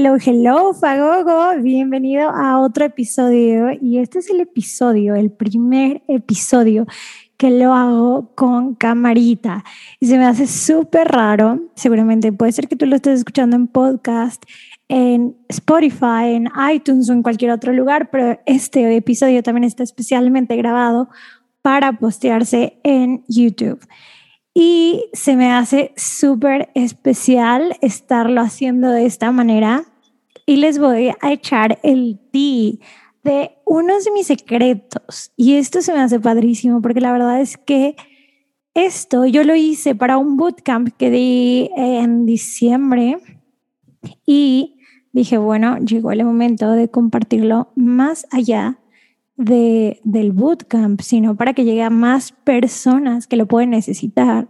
Hello, hello, Fagogo. Bienvenido a otro episodio. Y este es el episodio, el primer episodio que lo hago con camarita. Y se me hace súper raro. Seguramente puede ser que tú lo estés escuchando en podcast, en Spotify, en iTunes o en cualquier otro lugar, pero este episodio también está especialmente grabado para postearse en YouTube. Y se me hace súper especial estarlo haciendo de esta manera. Y les voy a echar el ti de unos de mis secretos. Y esto se me hace padrísimo porque la verdad es que esto yo lo hice para un bootcamp que di en diciembre y dije, bueno, llegó el momento de compartirlo más allá de, del bootcamp, sino para que llegue a más personas que lo pueden necesitar.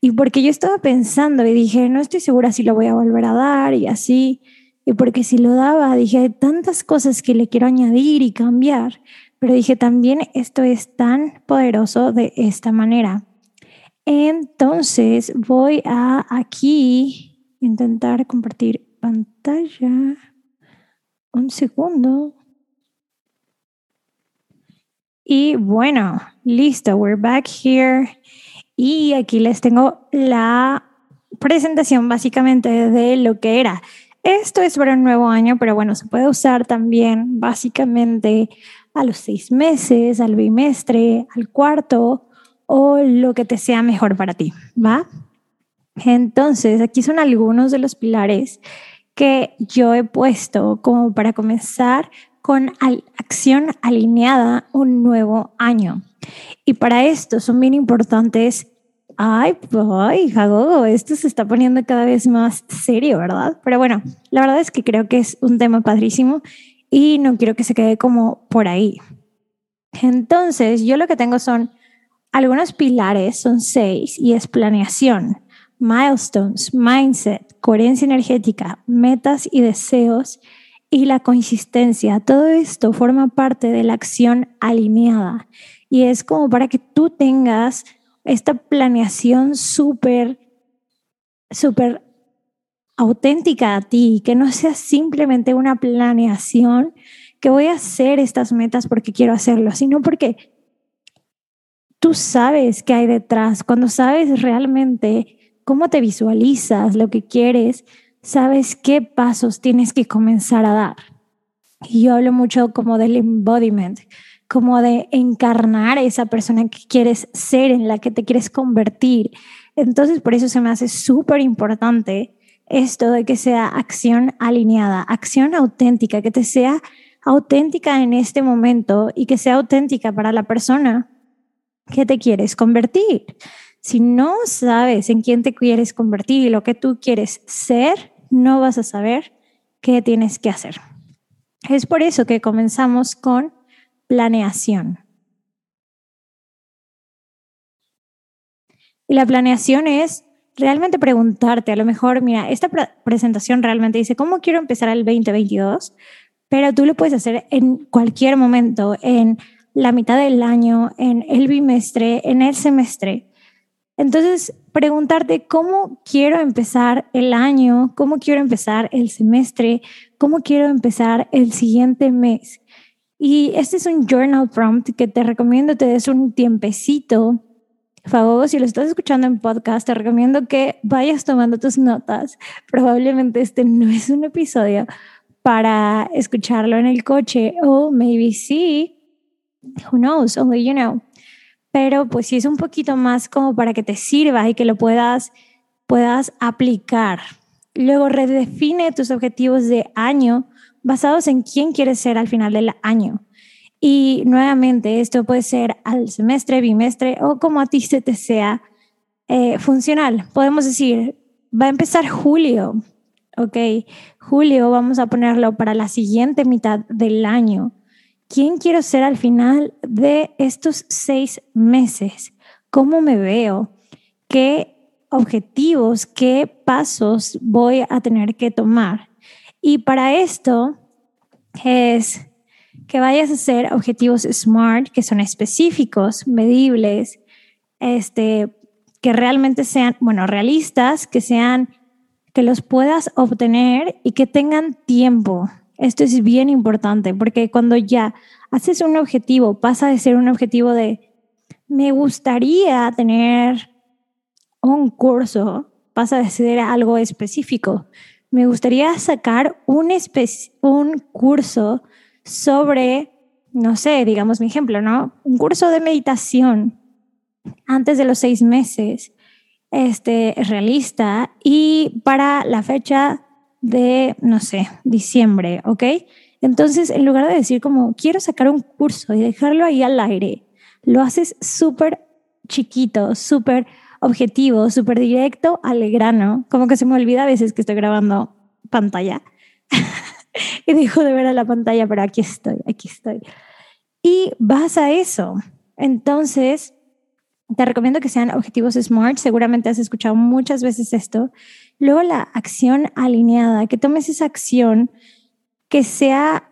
Y porque yo estaba pensando y dije, no estoy segura si lo voy a volver a dar y así. Y porque si lo daba, dije, tantas cosas que le quiero añadir y cambiar. Pero dije, también esto es tan poderoso de esta manera. Entonces voy a aquí intentar compartir pantalla. Un segundo. Y bueno, listo, we're back here. Y aquí les tengo la presentación básicamente de lo que era. Esto es para un nuevo año, pero bueno, se puede usar también básicamente a los seis meses, al bimestre, al cuarto o lo que te sea mejor para ti, ¿va? Entonces, aquí son algunos de los pilares que yo he puesto como para comenzar con acción alineada un nuevo año. Y para esto son bien importantes. Ay, ay, Jagogo, esto se está poniendo cada vez más serio, ¿verdad? Pero bueno, la verdad es que creo que es un tema padrísimo y no quiero que se quede como por ahí. Entonces, yo lo que tengo son algunos pilares, son seis, y es planeación, milestones, mindset, coherencia energética, metas y deseos y la consistencia. Todo esto forma parte de la acción alineada y es como para que tú tengas esta planeación súper, súper auténtica a ti, que no sea simplemente una planeación que voy a hacer estas metas porque quiero hacerlo, sino porque tú sabes qué hay detrás, cuando sabes realmente cómo te visualizas, lo que quieres, sabes qué pasos tienes que comenzar a dar. Y yo hablo mucho como del embodiment, como de encarnar esa persona que quieres ser, en la que te quieres convertir. Entonces, por eso se me hace súper importante esto de que sea acción alineada, acción auténtica, que te sea auténtica en este momento y que sea auténtica para la persona que te quieres convertir. Si no sabes en quién te quieres convertir y lo que tú quieres ser, no vas a saber qué tienes que hacer. Es por eso que comenzamos con planeación. Y la planeación es realmente preguntarte, a lo mejor, mira, esta presentación realmente dice, ¿cómo quiero empezar el 2022? Pero tú lo puedes hacer en cualquier momento, en la mitad del año, en el bimestre, en el semestre. Entonces, preguntarte cómo quiero empezar el año, cómo quiero empezar el semestre, cómo quiero empezar el siguiente mes. Y este es un journal prompt que te recomiendo te des un tiempecito. Favor, si lo estás escuchando en podcast, te recomiendo que vayas tomando tus notas. Probablemente este no es un episodio para escucharlo en el coche o maybe sí. Who knows? Only you know pero pues sí es un poquito más como para que te sirva y que lo puedas, puedas aplicar. Luego redefine tus objetivos de año basados en quién quieres ser al final del año. Y nuevamente, esto puede ser al semestre, bimestre o como a ti se te sea eh, funcional. Podemos decir, va a empezar julio Ok, julio vamos a ponerlo para la siguiente mitad del año. ¿Quién quiero ser al final de estos seis meses? ¿Cómo me veo? ¿Qué objetivos, qué pasos voy a tener que tomar? Y para esto es que vayas a hacer objetivos SMART, que son específicos, medibles, este, que realmente sean, bueno, realistas, que sean, que los puedas obtener y que tengan tiempo. Esto es bien importante porque cuando ya haces un objetivo, pasa de ser un objetivo de, me gustaría tener un curso, pasa de ser algo específico. Me gustaría sacar un, un curso sobre, no sé, digamos mi ejemplo, ¿no? Un curso de meditación antes de los seis meses, este, realista y para la fecha de, no sé, diciembre, ¿ok? Entonces, en lugar de decir como, quiero sacar un curso y dejarlo ahí al aire, lo haces súper chiquito, súper objetivo, súper directo al grano. Como que se me olvida a veces que estoy grabando pantalla y dejo de ver a la pantalla, pero aquí estoy, aquí estoy. Y vas a eso. Entonces, te recomiendo que sean objetivos SMART. Seguramente has escuchado muchas veces esto. Luego la acción alineada, que tomes esa acción que sea,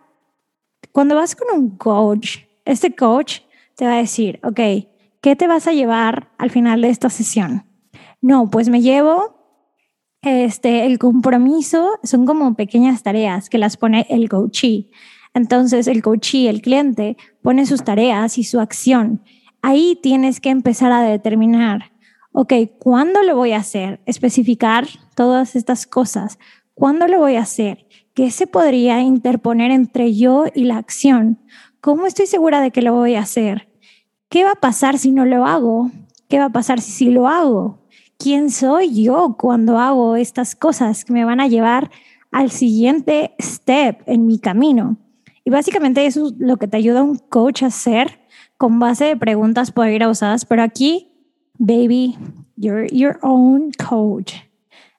cuando vas con un coach, este coach te va a decir, ok, ¿qué te vas a llevar al final de esta sesión? No, pues me llevo este, el compromiso, son como pequeñas tareas que las pone el coachee. Entonces el coachee, el cliente, pone sus tareas y su acción ahí tienes que empezar a determinar, ok, ¿cuándo lo voy a hacer? Especificar todas estas cosas. ¿Cuándo lo voy a hacer? ¿Qué se podría interponer entre yo y la acción? ¿Cómo estoy segura de que lo voy a hacer? ¿Qué va a pasar si no lo hago? ¿Qué va a pasar si sí lo hago? ¿Quién soy yo cuando hago estas cosas que me van a llevar al siguiente step en mi camino? Y básicamente eso es lo que te ayuda un coach a hacer con base de preguntas poderosas, pero aquí, baby, you're your own coach.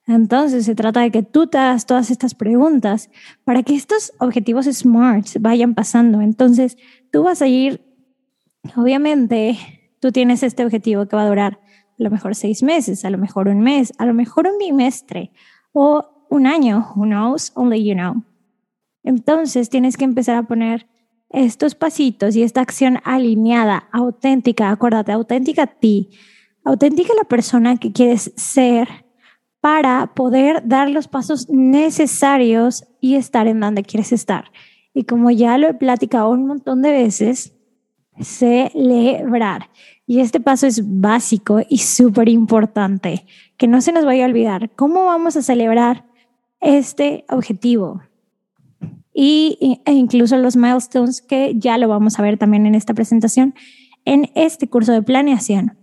Entonces se trata de que tú te hagas todas estas preguntas para que estos objetivos SMART vayan pasando. Entonces tú vas a ir, obviamente, tú tienes este objetivo que va a durar a lo mejor seis meses, a lo mejor un mes, a lo mejor un bimestre o un año, who knows, only you know. Entonces tienes que empezar a poner estos pasitos y esta acción alineada, auténtica, acuérdate, auténtica a ti, auténtica a la persona que quieres ser para poder dar los pasos necesarios y estar en donde quieres estar. Y como ya lo he platicado un montón de veces, celebrar. Y este paso es básico y súper importante, que no se nos vaya a olvidar. ¿Cómo vamos a celebrar este objetivo? y, e incluso los milestones que ya lo vamos a ver también en esta presentación, en este curso de planeación.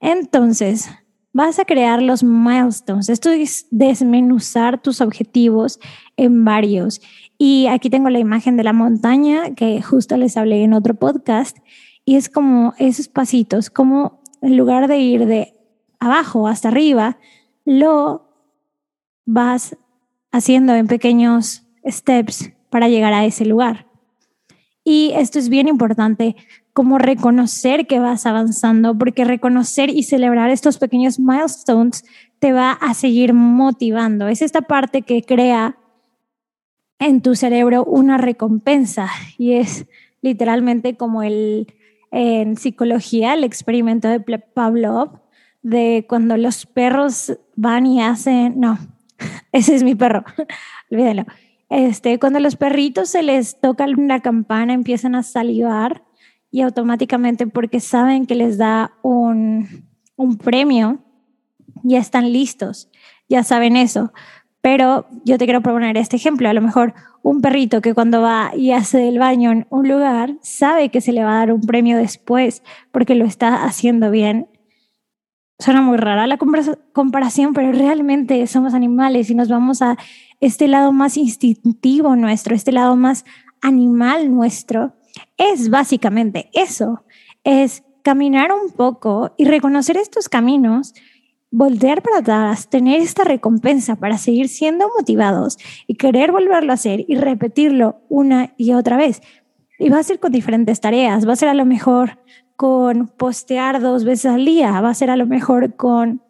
Entonces, vas a crear los milestones. Esto es desmenuzar tus objetivos en varios. Y aquí tengo la imagen de la montaña que justo les hablé en otro podcast. Y es como esos pasitos, como en lugar de ir de abajo hasta arriba, lo vas haciendo en pequeños steps para llegar a ese lugar. Y esto es bien importante, como reconocer que vas avanzando, porque reconocer y celebrar estos pequeños milestones te va a seguir motivando. Es esta parte que crea en tu cerebro una recompensa y es literalmente como el en psicología, el experimento de Pavlov, de cuando los perros van y hacen, no, ese es mi perro, olvídalo este, cuando los perritos se les toca una campana, empiezan a salivar y automáticamente porque saben que les da un, un premio, ya están listos, ya saben eso. Pero yo te quiero proponer este ejemplo. A lo mejor un perrito que cuando va y hace el baño en un lugar sabe que se le va a dar un premio después porque lo está haciendo bien. Suena muy rara la comparación, pero realmente somos animales y nos vamos a este lado más instintivo nuestro, este lado más animal nuestro, es básicamente eso, es caminar un poco y reconocer estos caminos voltear para atrás, tener esta recompensa para seguir siendo motivados y querer volverlo a hacer y repetirlo una y otra vez. Y va a ser con diferentes tareas, va a ser a lo mejor con postear dos veces al día, va a ser a lo mejor con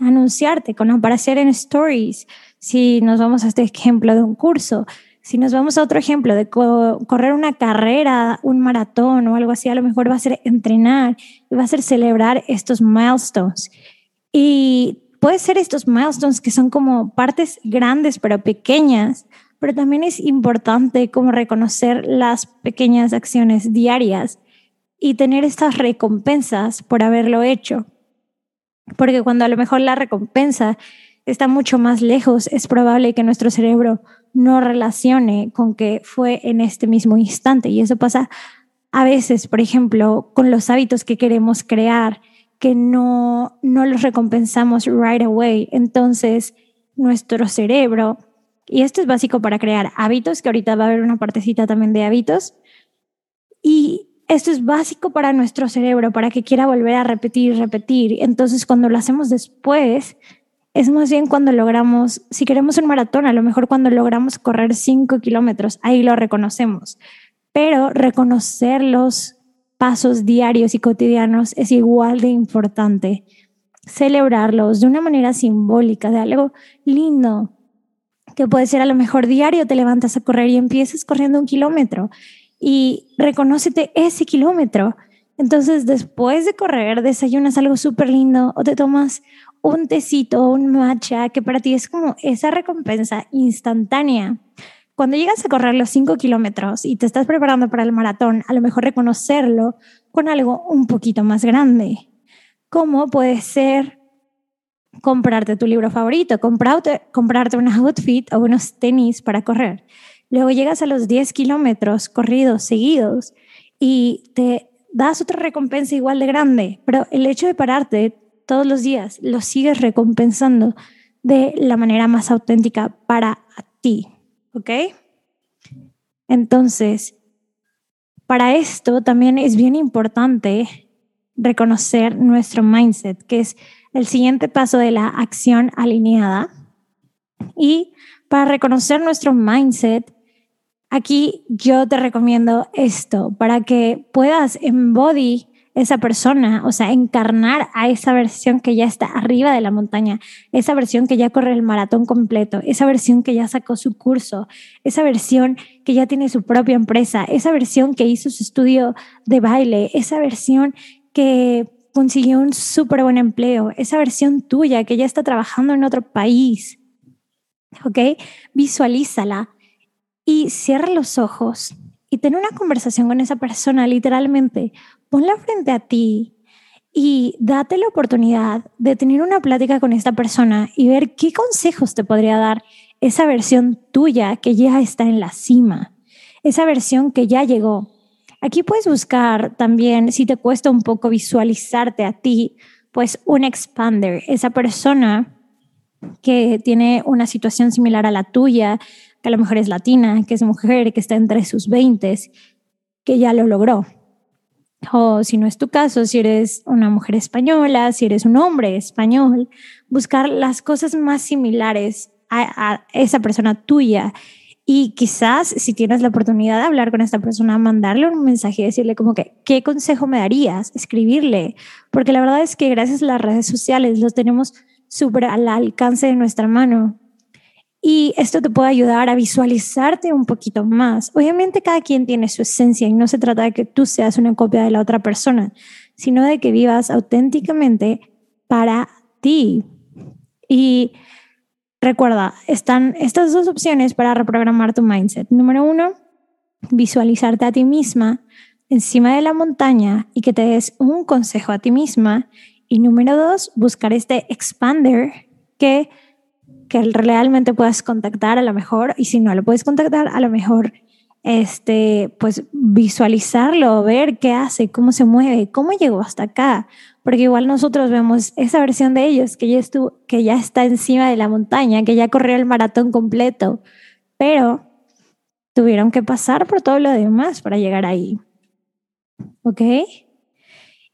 anunciarte, con aparecer en stories, si nos vamos a este ejemplo de un curso, si nos vamos a otro ejemplo de correr una carrera, un maratón o algo así, a lo mejor va a ser entrenar y va a ser celebrar estos milestones. Y puede ser estos milestones que son como partes grandes pero pequeñas, pero también es importante como reconocer las pequeñas acciones diarias y tener estas recompensas por haberlo hecho. Porque cuando a lo mejor la recompensa está mucho más lejos, es probable que nuestro cerebro no relacione con que fue en este mismo instante. Y eso pasa a veces, por ejemplo, con los hábitos que queremos crear que no, no los recompensamos right away. Entonces, nuestro cerebro, y esto es básico para crear hábitos, que ahorita va a haber una partecita también de hábitos, y esto es básico para nuestro cerebro, para que quiera volver a repetir repetir. Entonces, cuando lo hacemos después, es más bien cuando logramos, si queremos un maratón, a lo mejor cuando logramos correr cinco kilómetros, ahí lo reconocemos. Pero reconocerlos pasos diarios y cotidianos es igual de importante. Celebrarlos de una manera simbólica, de algo lindo, que puede ser a lo mejor diario te levantas a correr y empiezas corriendo un kilómetro y reconócete ese kilómetro. Entonces, después de correr, desayunas algo súper lindo o te tomas un tecito, un matcha, que para ti es como esa recompensa instantánea cuando llegas a correr los 5 kilómetros y te estás preparando para el maratón, a lo mejor reconocerlo con algo un poquito más grande. ¿Cómo puede ser comprarte tu libro favorito, comprarte, comprarte un outfit o unos tenis para correr? Luego llegas a los 10 kilómetros corridos seguidos y te das otra recompensa igual de grande, pero el hecho de pararte todos los días lo sigues recompensando de la manera más auténtica para ti. ¿Ok? Entonces, para esto también es bien importante reconocer nuestro mindset, que es el siguiente paso de la acción alineada. Y para reconocer nuestro mindset, aquí yo te recomiendo esto, para que puedas embody esa persona, o sea, encarnar a esa versión que ya está arriba de la montaña, esa versión que ya corre el maratón completo, esa versión que ya sacó su curso, esa versión que ya tiene su propia empresa, esa versión que hizo su estudio de baile, esa versión que consiguió un súper buen empleo, esa versión tuya que ya está trabajando en otro país. ¿Ok? Visualízala y cierra los ojos y ten una conversación con esa persona literalmente ponla frente a ti y date la oportunidad de tener una plática con esta persona y ver qué consejos te podría dar esa versión tuya que ya está en la cima, esa versión que ya llegó. Aquí puedes buscar también, si te cuesta un poco visualizarte a ti, pues un expander, esa persona que tiene una situación similar a la tuya, que a lo mejor es latina, que es mujer, que está entre sus 20, que ya lo logró. O si no es tu caso, si eres una mujer española, si eres un hombre español, buscar las cosas más similares a, esa persona tuya. Y quizás si tienes la oportunidad de hablar con esta persona, mandarle un mensaje y decirle como que, ¿qué consejo me darías? Escribirle. Porque la verdad es que gracias a las redes sociales los tenemos súper al alcance de nuestra mano. Y esto te puede ayudar a visualizarte un poquito más. Obviamente cada quien tiene su esencia y no se trata de que tú seas una copia de la otra persona, sino de que vivas auténticamente para ti. Y recuerda, están estas dos opciones para reprogramar tu mindset. Número uno, visualizarte a ti misma encima de la montaña y que te des un consejo a ti misma. Y número dos, buscar este expander que que realmente puedas contactar a lo mejor, y si no lo puedes contactar, a lo mejor este, pues visualizarlo, ver qué hace, cómo se mueve, cómo llegó hasta acá, porque igual nosotros vemos esa versión de ellos que ya que ya está encima de la montaña, que ya corrió el maratón completo, pero tuvieron que pasar por todo lo demás para llegar ahí. ¿Ok?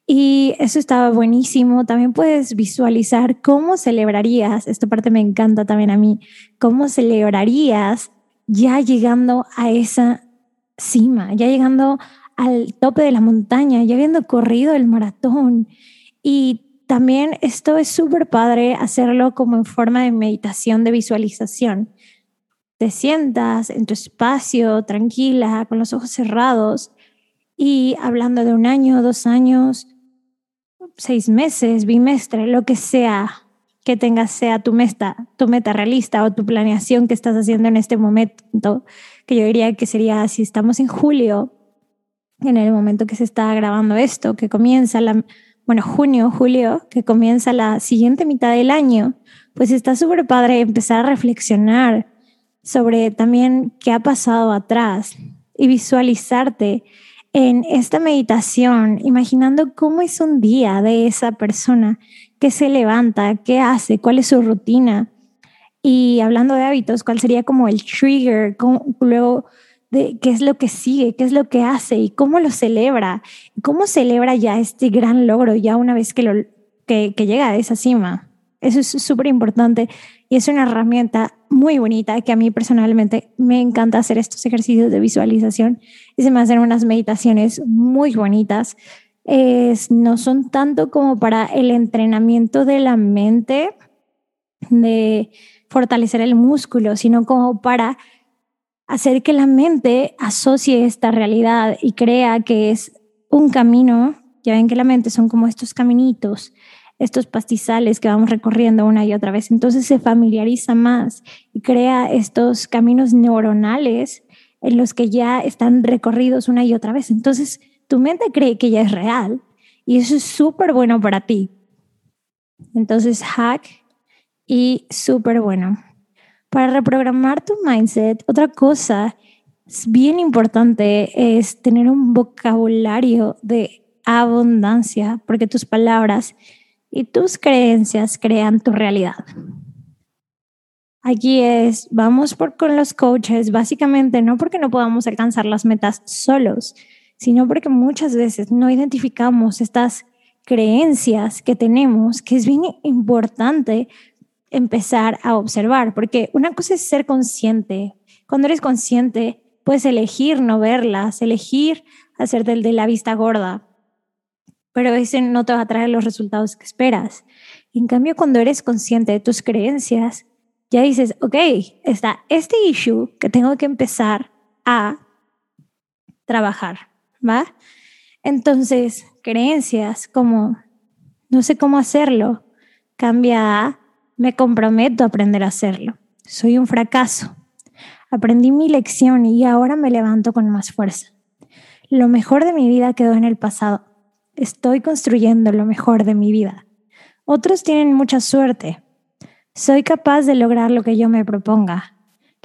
Y eso estaba buenísimo. También puedes visualizar cómo celebrarías, esta parte me encanta también a mí, cómo celebrarías ya llegando a esa cima, ya llegando al tope de la montaña, ya habiendo corrido el maratón. Y también esto es súper padre hacerlo como en forma de meditación, de visualización. Te sientas en tu espacio, tranquila, con los ojos cerrados y hablando de un año, dos años, seis meses, bimestre, lo que sea que tengas sea tu meta, tu meta realista o tu planeación que estás haciendo en este momento, que yo diría que sería si estamos en julio, en el momento que se está grabando esto, que comienza la, bueno, junio, julio, que comienza la siguiente mitad del año, pues está súper padre empezar a reflexionar sobre también qué ha pasado atrás y visualizarte en esta meditación, imaginando cómo es un día de esa persona, qué se levanta, qué hace, cuál es su rutina. Y hablando de hábitos, cuál sería como el trigger, luego de qué es lo que sigue, qué es lo que hace y cómo lo celebra, cómo celebra ya este gran logro ya una vez que llega a esa cima. Eso es súper importante y es una herramienta muy bonita que a mí personalmente me encanta hacer estos ejercicios de visualización y se me hacen unas meditaciones muy bonitas. Es, no son tanto como para el entrenamiento de la mente, de fortalecer el músculo, sino como para hacer que la mente asocie esta realidad y crea que es un camino. Ya ven que la mente son como estos caminitos estos pastizales que vamos recorriendo una y otra vez. Entonces se familiariza más y crea estos caminos neuronales en los que ya están recorridos una y otra vez. Entonces tu mente cree que ya es real y eso es súper bueno para ti. Entonces hack y súper bueno. Para reprogramar tu mindset, otra cosa bien importante es tener un vocabulario de abundancia, porque tus palabras y tus creencias crean tu realidad. Aquí es, vamos por con los coaches, básicamente no porque no podamos alcanzar las metas solos, sino porque muchas veces no identificamos estas creencias que tenemos, que es bien importante empezar a observar, porque una cosa es ser consciente. Cuando eres consciente, puedes elegir no verlas, elegir hacerte el de la vista gorda, pero ese no te va a traer los resultados que esperas. En cambio, cuando eres consciente de tus creencias, ya dices, ok, está este issue que tengo que empezar a trabajar, ¿va? Entonces, creencias como, no sé cómo hacerlo, cambia a, me comprometo a aprender a hacerlo. Soy un fracaso. Aprendí mi lección y ahora me levanto con más fuerza. Lo mejor de mi vida quedó en el pasado estoy construyendo lo mejor de mi vida. Otros tienen mucha suerte. Soy capaz de lograr lo que yo me proponga.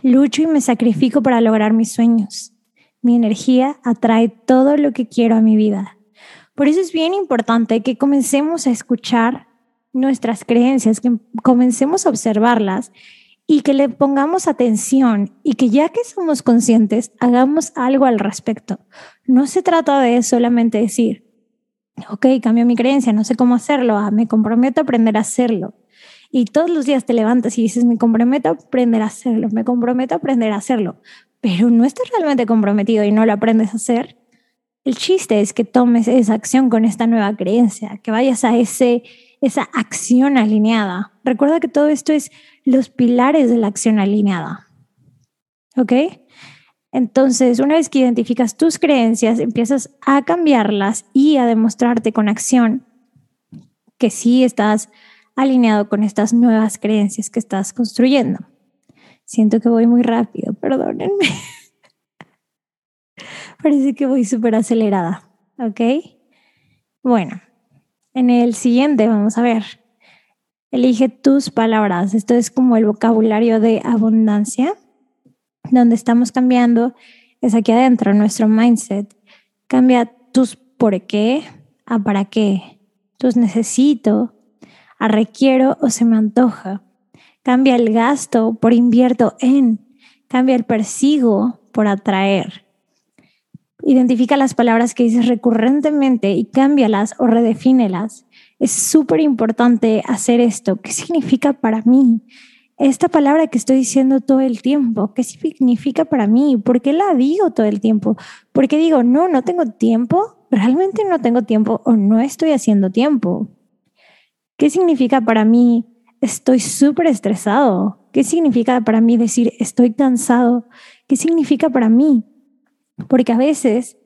Lucho y me sacrifico para lograr mis sueños. Mi energía atrae todo lo que quiero a mi vida. Por eso es bien importante que comencemos a escuchar nuestras creencias, que comencemos a observarlas y que le pongamos atención y que ya que somos conscientes, hagamos algo al respecto. No se trata de solamente decir, ok, cambio mi creencia, no sé cómo hacerlo, ah, me comprometo a aprender a hacerlo. Y todos los días te levantas y dices, me comprometo a aprender a hacerlo, me comprometo a aprender a hacerlo, pero no estás realmente comprometido y no lo aprendes a hacer. El chiste es que tomes esa acción con esta nueva creencia, que vayas a ese, esa acción alineada. Recuerda que todo esto es los pilares de la acción alineada. ¿Ok? Entonces, una vez que identificas tus creencias, empiezas a cambiarlas y a demostrarte con acción que sí estás alineado con estas nuevas creencias que estás construyendo. Siento que voy muy rápido, perdónenme. Parece que voy súper acelerada, ¿ok? Bueno, en el siguiente vamos a ver. Elige tus palabras. Esto es como el vocabulario de abundancia donde estamos cambiando es aquí adentro, nuestro mindset. Cambia tus por qué a para qué, tus necesito, a requiero o se me antoja. Cambia el gasto por invierto en, cambia el persigo por atraer. Identifica las palabras que dices recurrentemente y cámbialas o redefínelas. Es súper importante hacer esto. ¿Qué significa para mí? Esta palabra que estoy diciendo todo el tiempo, ¿qué significa para mí? ¿Por qué la digo todo el tiempo? ¿Por qué digo, no, no tengo tiempo? ¿Realmente no tengo tiempo o no estoy haciendo tiempo? ¿Qué significa para mí? Estoy súper estresado. ¿Qué significa para mí decir estoy cansado? ¿Qué significa para mí? Porque a veces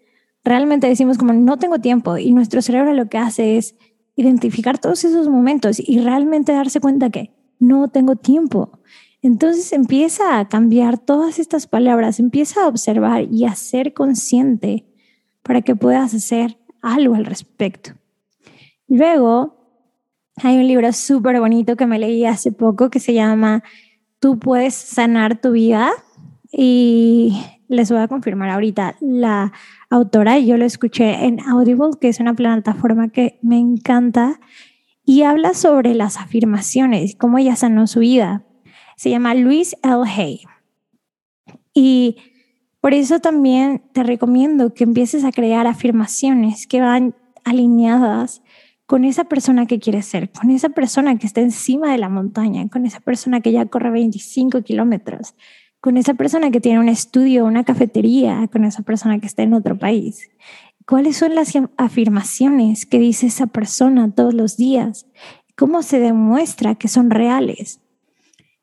realmente decimos como no tengo tiempo y nuestro cerebro lo que hace es identificar todos esos momentos y realmente darse cuenta que no tengo tiempo. Entonces empieza a cambiar todas estas palabras, empieza a observar y a ser consciente para que puedas hacer algo al respecto. Luego, hay un libro súper bonito que me leí hace poco que se llama Tú puedes sanar tu vida y les voy a confirmar ahorita la autora, yo lo escuché en Audible, que es una plataforma que me encanta, y habla sobre las afirmaciones, cómo ella sanó su vida. Se llama Louise L. Hay. Y por eso también te recomiendo que empieces a crear afirmaciones que van alineadas con esa persona que quieres ser, con esa persona que está encima de la montaña, con esa persona que ya corre 25 kilómetros, con esa persona que tiene un estudio, una cafetería, con esa persona que está en otro país. ¿Cuáles son las afirmaciones que dice esa persona todos los días? ¿Cómo se demuestra que son reales?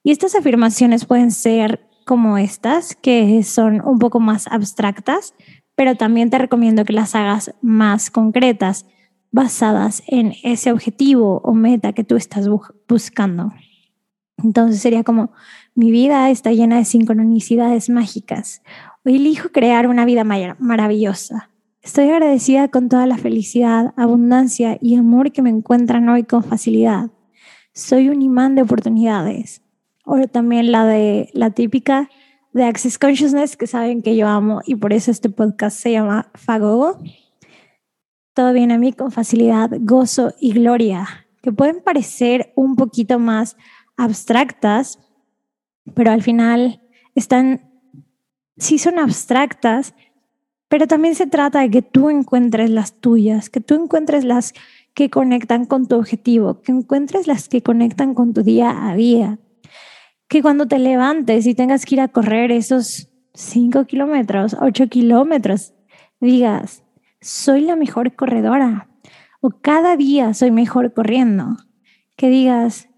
Y estas afirmaciones pueden ser como estas, que son un poco más abstractas, pero también te recomiendo que las hagas más concretas, basadas en ese objetivo o meta que tú estás buscando. Entonces sería como, mi vida está llena de sincronicidades mágicas. Hoy elijo crear una vida maravillosa. Estoy agradecida con toda la felicidad, abundancia y amor que me encuentran hoy con facilidad. Soy un imán de oportunidades. O también la de la típica de Access Consciousness que saben que yo amo y por eso este podcast se llama Fagogo. Todo viene a mí con facilidad, gozo y gloria, que pueden parecer un poquito más abstractas, pero al final están, sí son abstractas, pero también se trata de que tú encuentres las tuyas, que tú encuentres las que conectan con tu objetivo, que encuentres las que conectan con tu día a día, que cuando te levantes y tengas que ir a correr esos 5 kilómetros, 8 kilómetros, digas, soy la mejor corredora o cada día soy mejor corriendo, que digas,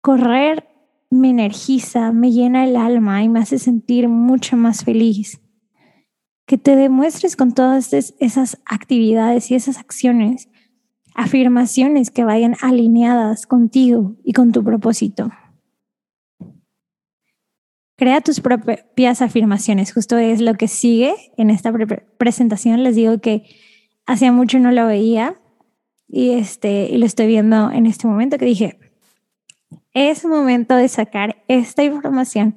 Correr me energiza, me llena el alma y me hace sentir mucho más feliz. Que te demuestres con todas esas actividades y esas acciones afirmaciones que vayan alineadas contigo y con tu propósito. Crea tus propias afirmaciones. Justo es lo que sigue en esta presentación. Les digo que hacía mucho no lo veía y, este, y lo estoy viendo en este momento que dije, es momento de sacar esta información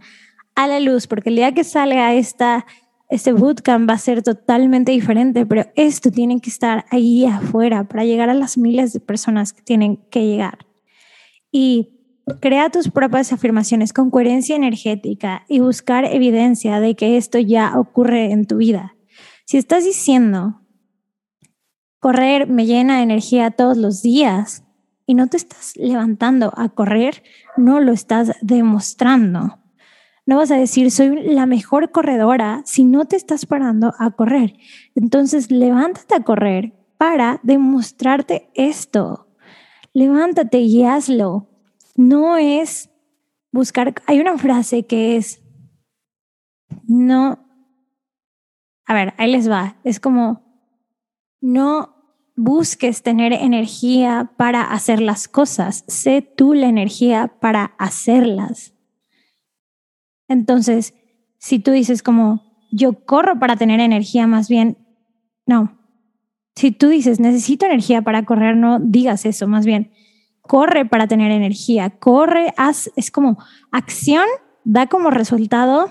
a la luz, porque el día que salga esta, este bootcamp va a ser totalmente diferente, pero esto tiene que estar ahí afuera para llegar a las miles de personas que tienen que llegar. Y crea tus propias afirmaciones con coherencia energética y buscar evidencia de que esto ya ocurre en tu vida. Si estás diciendo, correr me llena de energía todos los días, y no te estás levantando a correr, no lo estás demostrando. No vas a decir, soy la mejor corredora si no te estás parando a correr. Entonces, levántate a correr para demostrarte esto. Levántate y hazlo. No es buscar, hay una frase que es, no, a ver, ahí les va, es como, no busques tener energía para hacer las cosas, sé tú la energía para hacerlas. Entonces, si tú dices como, yo corro para tener energía, más bien, no. Si tú dices, necesito energía para correr, no digas eso, más bien, corre para tener energía, corre, haz, es como acción da como resultado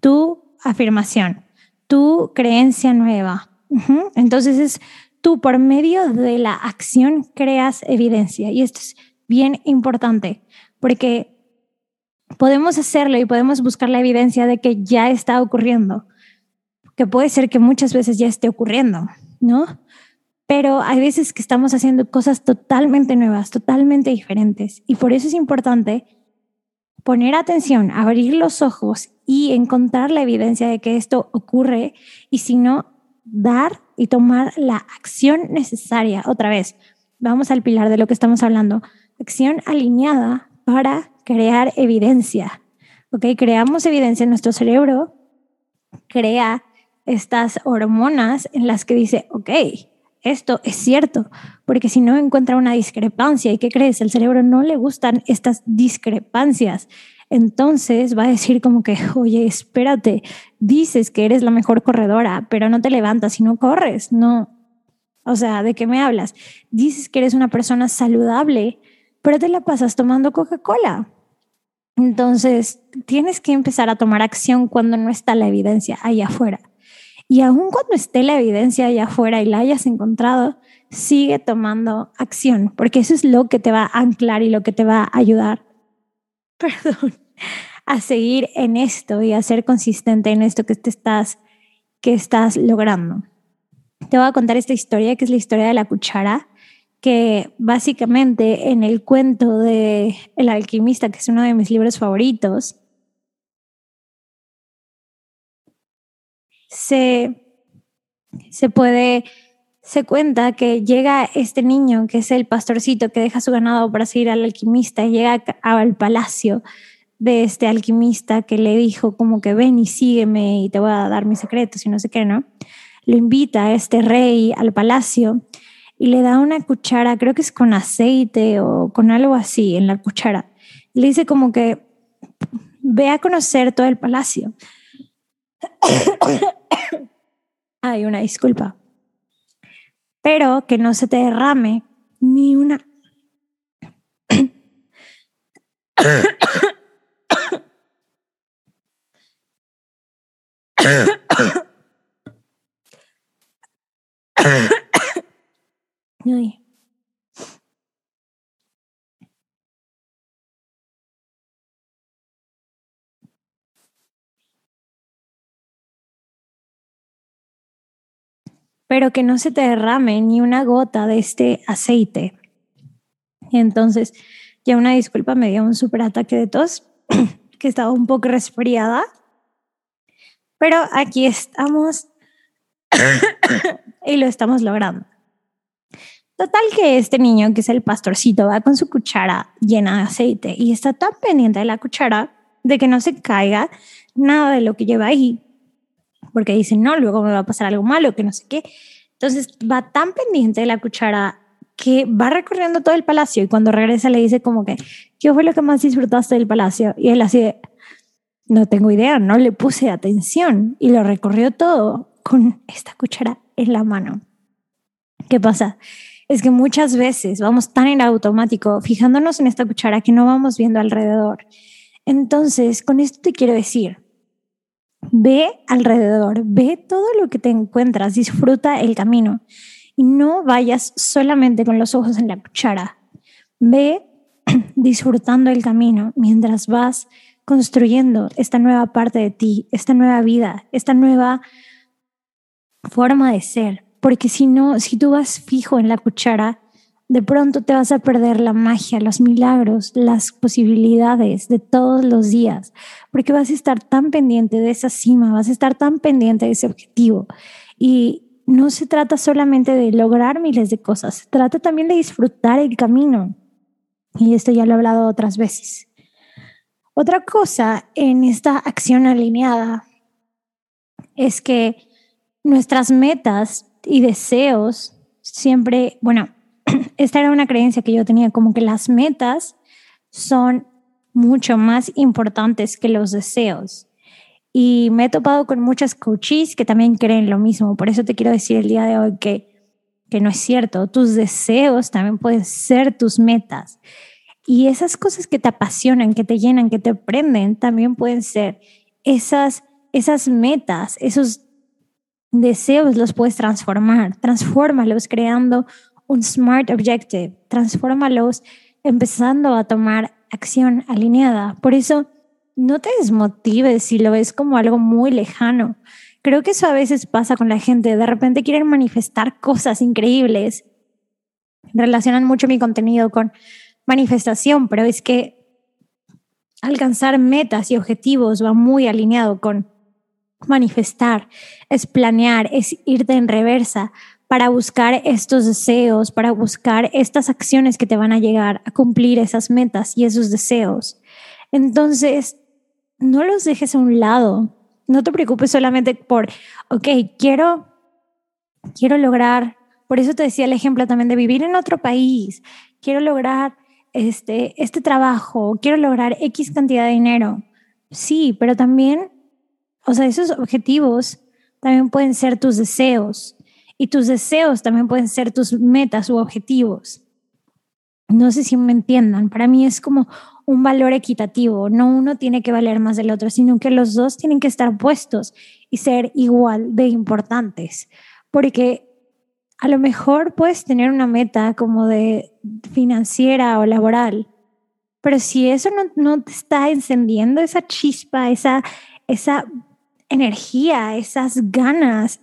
tu afirmación, tu creencia nueva. Entonces es tú por medio de la acción creas evidencia. Y esto es bien importante porque podemos hacerlo y podemos buscar la evidencia de que ya está ocurriendo. que puede ser que muchas veces ya esté ocurriendo, ¿no? Pero hay veces que estamos haciendo cosas totalmente nuevas, totalmente diferentes. Y por eso es importante poner atención, abrir los ojos y encontrar la evidencia de que esto ocurre y si no, dar y tomar la acción necesaria. Otra vez, vamos al pilar de lo que estamos hablando. Acción alineada para crear evidencia. ¿Ok? Creamos evidencia en nuestro cerebro, crea estas hormonas en las que dice, ok, esto es cierto, porque si no encuentra una discrepancia, ¿y qué crees? El cerebro no le gustan estas discrepancias. Entonces va a decir como que, oye, espérate, dices que eres la mejor corredora, pero no te levantas y no corres, no. O sea, ¿de qué me hablas? Dices que eres una persona saludable, pero te la pasas tomando Coca-Cola. Entonces, tienes que empezar a tomar acción cuando no está la evidencia ahí afuera. Y aun cuando esté la evidencia allá afuera y la hayas encontrado, sigue tomando acción, porque eso es lo que te va a anclar y lo que te va a ayudar, perdón, a seguir en esto y a ser consistente en esto que te estás, que estás logrando. Te voy a contar esta historia, que es la historia de la cuchara, que básicamente en el cuento de El alquimista, que es uno de mis libros favoritos, se, se puede, se cuenta que llega este niño, que es el pastorcito que deja su ganado para seguir al alquimista, y llega al palacio de este alquimista que le dijo como que ven y sígueme y te voy a dar mis secretos y no sé qué, ¿no? Lo invita a este rey al palacio y le da una cuchara, creo que es con aceite o con algo así en la cuchara. Le dice como que ve a conocer todo el palacio. Hay una disculpa. Pero que no se te derrame ni una... pero que no se te derrame ni una gota de este aceite. entonces, ya una disculpa, me dio un super ataque de tos, que estaba un poco resfriada, pero aquí estamos y lo estamos logrando. Total que este niño, que es el pastorcito, va con su cuchara llena de aceite y está tan pendiente de la cuchara de que no se caiga nada de lo que lleva ahí porque dicen, no, luego me va a pasar algo malo, que no sé qué. Entonces va tan pendiente de la cuchara que va recorriendo todo el palacio y cuando regresa le dice como que, ¿qué fue lo que más disfrutaste del palacio? Y él así no tengo idea, no le puse atención y lo recorrió todo con esta cuchara en la mano. ¿Qué pasa? Es que muchas veces vamos tan en automático fijándonos en esta cuchara que no vamos viendo alrededor. Entonces, con esto te quiero decir, Ve alrededor, ve todo lo que te encuentras, disfruta el camino y no vayas solamente con los ojos en la cuchara. Ve disfrutando el camino mientras vas construyendo esta nueva parte de ti, esta nueva vida, esta nueva forma de ser. Porque si no, si tú vas fijo en la cuchara, de pronto te vas a perder la magia, los milagros, las posibilidades de todos los días, porque vas a estar tan pendiente de esa cima, vas a estar tan pendiente de ese objetivo. Y no se trata solamente de lograr miles de cosas, se trata también de disfrutar el camino. Y esto ya lo he hablado otras veces. Otra cosa en esta acción alineada es que nuestras metas y deseos siempre, bueno, esta era una creencia que yo tenía, como que las metas son mucho más importantes que los deseos. Y me he topado con muchas coaches que también creen lo mismo. Por eso te quiero decir el día de hoy que, que no es cierto. Tus deseos también pueden ser tus metas. Y esas cosas que te apasionan, que te llenan, que te prenden, también pueden ser esas, esas metas, esos deseos los puedes transformar. Transfórmalos creando un SMART Objective. Transfórmalos empezando a tomar acción alineada. Por eso, no te desmotives si lo ves como algo muy lejano. Creo que eso a veces pasa con la gente. De repente quieren manifestar cosas increíbles. Relacionan mucho mi contenido con manifestación, pero es que alcanzar metas y objetivos va muy alineado con manifestar, es planear, es irte en reversa para buscar estos deseos, para buscar estas acciones que te van a llegar a cumplir esas metas y esos deseos. Entonces, no los dejes a un lado. No te preocupes solamente por, ok, quiero, quiero lograr, por eso te decía el ejemplo también de vivir en otro país, quiero lograr este, este trabajo, quiero lograr X cantidad de dinero. Sí, pero también, o sea, esos objetivos también pueden ser tus deseos y tus deseos también pueden ser tus metas u objetivos. No sé si me entiendan, para mí es como un valor equitativo, no uno tiene que valer más del otro, sino que los dos tienen que estar puestos y ser igual de importantes, porque a lo mejor puedes tener una meta como de financiera o laboral, pero si eso no, no te está encendiendo esa chispa, esa, esa energía, esas ganas,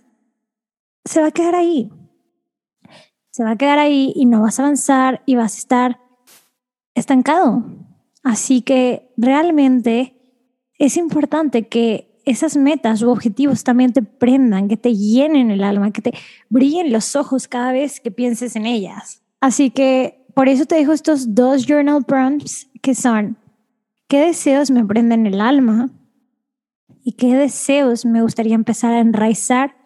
se va a quedar ahí. Se va a quedar ahí y no vas a avanzar y vas a estar estancado. Así que realmente es importante que esas metas u objetivos también te prendan, que te llenen el alma, que te brillen los ojos cada vez que pienses en ellas. Así que por eso te dejo estos dos journal prompts que son, ¿qué deseos me prenden el alma? ¿Y qué deseos me gustaría empezar a enraizar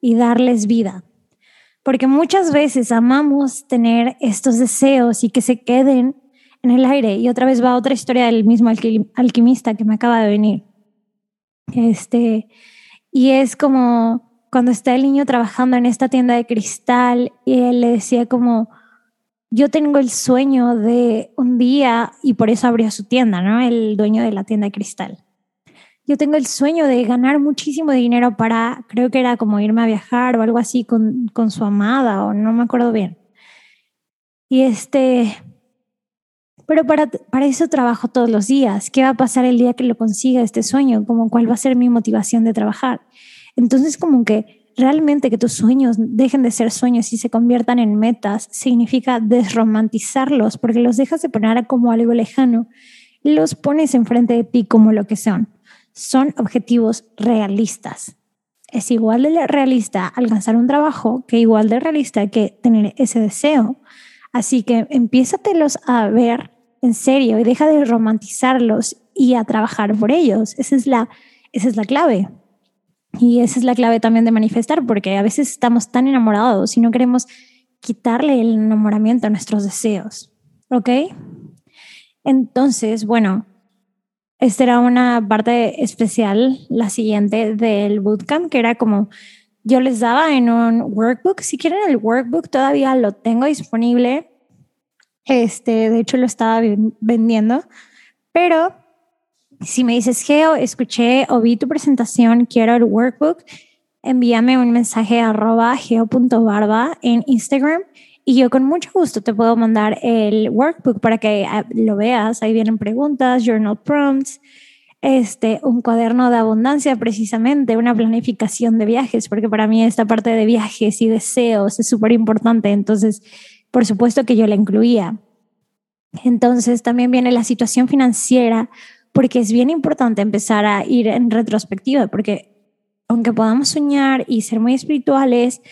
y darles vida? Porque muchas veces amamos tener estos deseos y que se queden en el aire. Y otra vez va otra historia del mismo alquimista que me acaba de venir. Este, y es como cuando está el niño trabajando en esta tienda de cristal y él le decía como, yo tengo el sueño de un día, y por eso abrió su tienda, ¿no? El dueño de la tienda de cristal. Yo tengo el sueño de ganar muchísimo dinero para, creo que era como irme a viajar o algo así con, con su amada, o no me acuerdo bien. Y este, pero para, para eso trabajo todos los días. ¿Qué va a pasar el día que lo consiga este sueño? Como cuál va a ser mi motivación de trabajar. Entonces, como que realmente que tus sueños dejen de ser sueños y se conviertan en metas, significa desromantizarlos, porque los dejas de poner como algo lejano, los pones enfrente de ti como lo que son. Son objetivos realistas. Es igual de realista alcanzar un trabajo que igual de realista que tener ese deseo. Así que empiézatelos a ver en serio y deja de romantizarlos y a trabajar por ellos. Esa es la, esa es la clave. Y esa es la clave también de manifestar, porque a veces estamos tan enamorados y no queremos quitarle el enamoramiento a nuestros deseos. ¿Ok? Entonces, bueno, esta era una parte especial, la siguiente del bootcamp, que era como yo les daba en un workbook. Si quieren el workbook, todavía lo tengo disponible este, de hecho, lo estaba vendiendo. Pero si me dices, Geo, escuché o vi tu presentación, quiero el workbook, envíame un mensaje a geo.barba en Instagram y yo con mucho gusto te puedo mandar el workbook para que ah, lo veas. Ahí vienen preguntas, journal prompts, este, un cuaderno de abundancia precisamente, una planificación de viajes, porque para mí esta parte de viajes y deseos es súper importante. Entonces, por supuesto que yo la incluía. Entonces también viene la situación financiera, porque es bien importante empezar a ir en retrospectiva, porque aunque podamos soñar y ser muy espirituales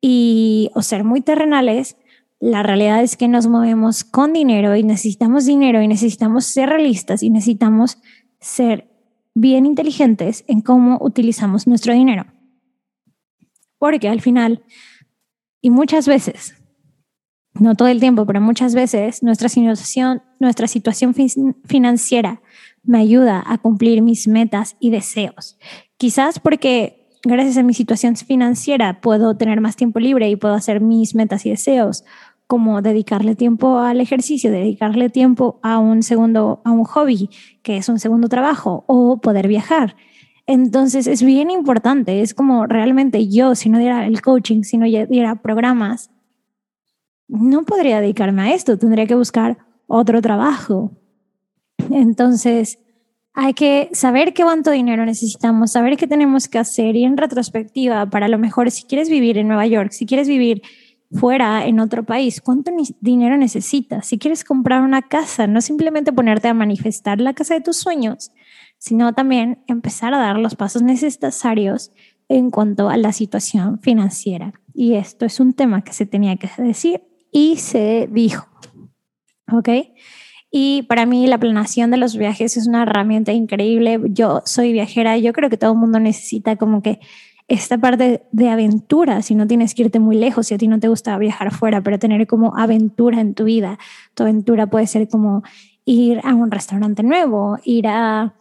y, o ser muy terrenales, la realidad es que nos movemos con dinero y necesitamos dinero y necesitamos ser realistas y necesitamos ser bien inteligentes en cómo utilizamos nuestro dinero. Porque al final, y muchas veces, no todo el tiempo, pero muchas veces nuestra situación, nuestra situación financiera me ayuda a cumplir mis metas y deseos. Quizás porque gracias a mi situación financiera puedo tener más tiempo libre y puedo hacer mis metas y deseos, como dedicarle tiempo al ejercicio, dedicarle tiempo a un segundo, a un hobby, que es un segundo trabajo, o poder viajar. Entonces es bien importante, es como realmente yo, si no diera el coaching, si no diera programas, no podría dedicarme a esto, tendría que buscar otro trabajo. Entonces, hay que saber qué cuánto dinero necesitamos, saber qué tenemos que hacer y en retrospectiva, para lo mejor si quieres vivir en Nueva York, si quieres vivir fuera en otro país, cuánto dinero necesitas, si quieres comprar una casa, no simplemente ponerte a manifestar la casa de tus sueños, sino también empezar a dar los pasos necesarios en cuanto a la situación financiera. Y esto es un tema que se tenía que decir y se dijo. ¿Ok? Y para mí la planeación de los viajes es una herramienta increíble. Yo soy viajera, yo creo que todo el mundo necesita como que esta parte de aventura, si no tienes que irte muy lejos, si a ti no te gusta viajar fuera, pero tener como aventura en tu vida. Tu aventura puede ser como ir a un restaurante nuevo, ir a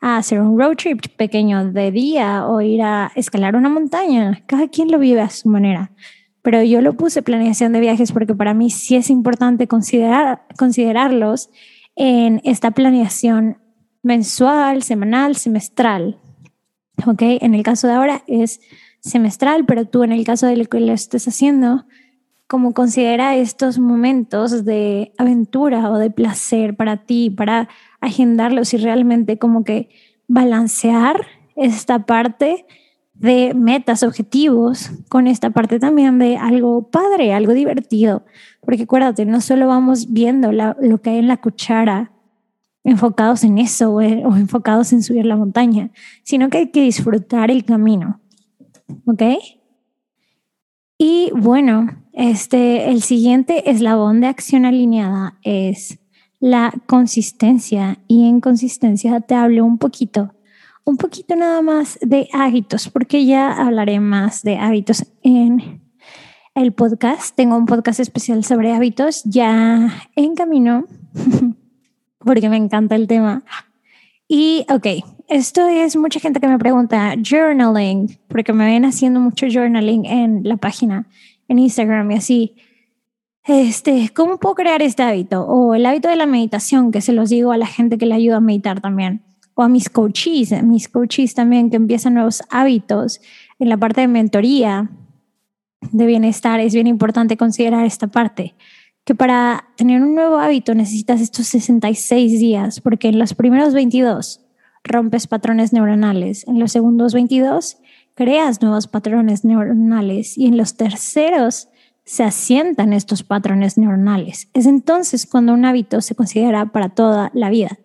hacer un road trip pequeño de día o ir a escalar una montaña. Cada quien lo vive a su manera pero yo lo puse planeación de viajes porque para mí sí es importante considerar, considerarlos en esta planeación mensual, semanal, semestral. ¿Ok? En el caso de ahora es semestral, pero tú en el caso de lo que lo estés haciendo, como considera estos momentos de aventura o de placer para ti, para agendarlos y realmente como que balancear esta parte de metas, objetivos, con esta parte también de algo padre, algo divertido. Porque acuérdate, no solo vamos viendo lo que hay en la cuchara, enfocados en eso o, o, enfocados en subir la montaña, sino que hay que disfrutar el camino. ¿Ok? Y bueno, este, el siguiente eslabón de acción alineada es la consistencia. Y en consistencia te hablo un poquito un poquito nada más de hábitos, porque ya hablaré más de hábitos en el podcast. Tengo un podcast especial sobre hábitos ya en camino, porque me encanta el tema. Y, ok, esto es mucha gente que me pregunta, journaling, porque me ven haciendo mucho journaling en la página, en Instagram y así. Este, ¿cómo puedo crear este hábito? O el hábito de la meditación, que se los digo a la gente que le ayuda a meditar también o a mis coaches, mis coaches también que empiezan nuevos hábitos en la parte de mentoría de bienestar, es bien importante considerar esta parte, que para tener un nuevo hábito necesitas estos 66 días, porque en los primeros 22 rompes patrones neuronales, en los segundos 22 creas nuevos patrones neuronales y en los terceros se asientan estos patrones neuronales. Es entonces cuando un hábito se considera para toda la vida.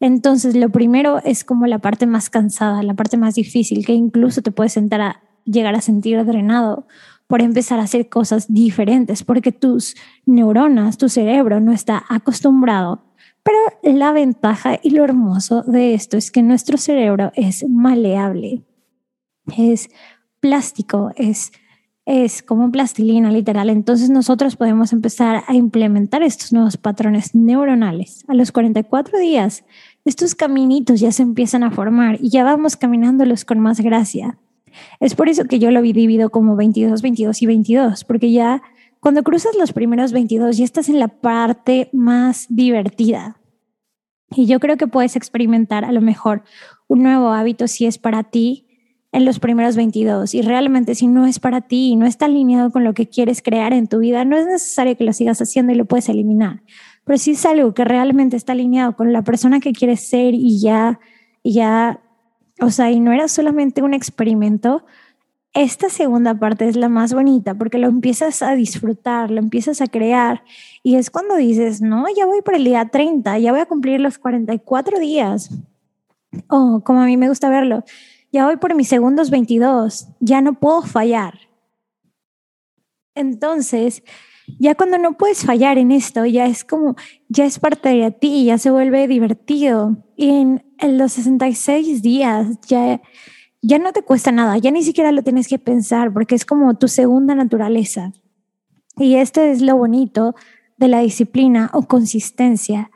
Entonces, lo primero es como la parte más cansada, la parte más difícil, que incluso te puedes sentar a llegar a sentir drenado por empezar a hacer cosas diferentes, porque tus neuronas, tu cerebro no está acostumbrado. Pero la ventaja y lo hermoso de esto es que nuestro cerebro es maleable, es plástico, es, es como plastilina literal. Entonces nosotros podemos empezar a implementar estos nuevos patrones neuronales. A los 44 días estos caminitos ya se empiezan a formar y ya vamos caminándolos con más gracia. Es por eso que yo lo dividido como 22, 22 y 22, porque ya cuando cruzas los primeros 22 ya estás en la parte más divertida. Y yo creo que puedes experimentar a lo mejor un nuevo hábito si es para ti en los primeros 22 y realmente si no es para ti y no está alineado con lo que quieres crear en tu vida, no es necesario que lo sigas haciendo y lo puedes eliminar. Pero si es algo que realmente está alineado con la persona que quieres ser y ya, ya, o sea, y no era solamente un experimento, esta segunda parte es la más bonita porque lo empiezas a disfrutar, lo empiezas a crear. Y es cuando dices, no, ya voy por el día 30, ya voy a cumplir los 44 días. O como a mí me gusta verlo, ya voy por mis segundos 22, ya no puedo fallar. Entonces, ya cuando no puedes fallar en esto, ya es como, ya es parte de ti, ya se vuelve divertido. Y en, los 66 días ya, ya no te cuesta nada, ya ni siquiera lo tienes que pensar porque es como tu segunda naturaleza. Y este es lo bonito de la disciplina o consistencia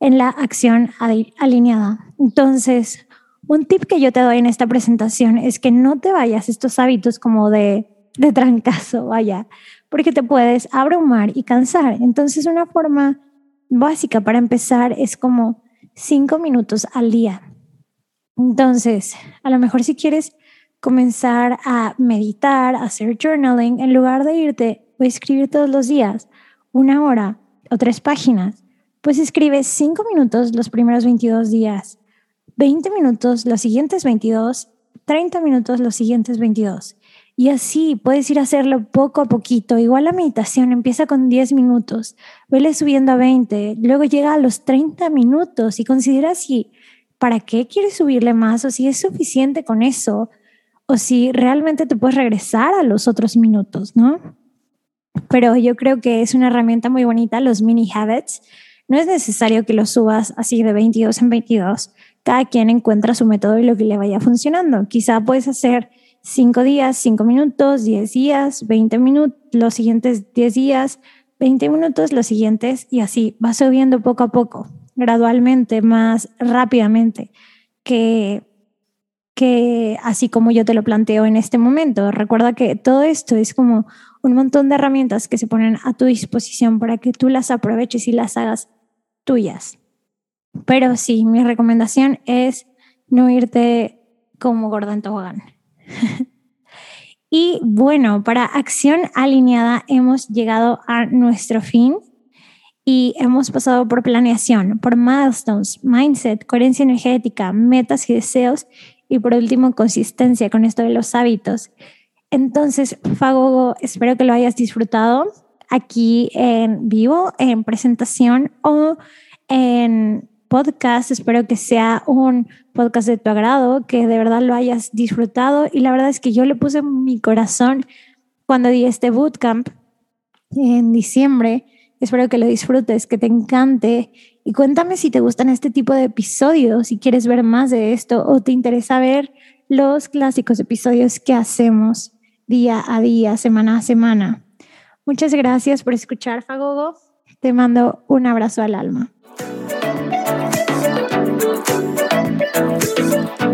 en la acción alineada. Entonces, un tip que yo te doy en esta presentación es que no te vayas estos hábitos como de, de trancazo, vaya, porque te puedes abrumar y cansar. Entonces, una forma básica para empezar es como cinco minutos al día. Entonces, a lo mejor si quieres comenzar a meditar, a hacer journaling, en lugar de irte o escribir todos los días una hora o tres páginas, pues escribe cinco minutos los primeros 22 días, 20 minutos los siguientes 22, 30 minutos los siguientes 22. Y así puedes ir a hacerlo poco a poquito. Igual la meditación empieza con 10 minutos, vele subiendo a 20, luego llega a los 30 minutos y considera si para qué quieres subirle más o si es suficiente con eso o si realmente te puedes regresar a los otros minutos, ¿no? Pero yo creo que es una herramienta muy bonita, los mini habits. No es necesario que los subas así de 22 en 22. Cada quien encuentra su método y lo que le vaya funcionando. Quizá puedes hacer 5 días, 5 minutos, 10 días, 20 minutos, los siguientes 10 días, 20 minutos, los siguientes, y así va subiendo poco a poco, gradualmente, más rápidamente, que, que así como yo te lo planteo en este momento. Recuerda que todo esto es como un montón de herramientas que se ponen a tu disposición para que tú las aproveches y las hagas tuyas. Pero sí, mi recomendación es no irte como gorda en y bueno, para acción alineada hemos llegado a nuestro fin y hemos pasado por planeación, por milestones, mindset, coherencia energética, metas y deseos y por último consistencia con esto de los hábitos. Entonces, Fagogo, espero que lo hayas disfrutado aquí en vivo, en presentación o en podcast. Espero que sea un podcast de tu agrado, que de verdad lo hayas disfrutado. Y la verdad es que yo le puse mi corazón cuando di este bootcamp en diciembre. Espero que lo disfrutes, que te encante. Y cuéntame si te gustan este tipo de episodios, si quieres ver más de esto o te interesa ver los clásicos episodios que hacemos día a día, semana a semana. Muchas gracias por escuchar, Fagogo. Te mando un abrazo al alma. Thank you.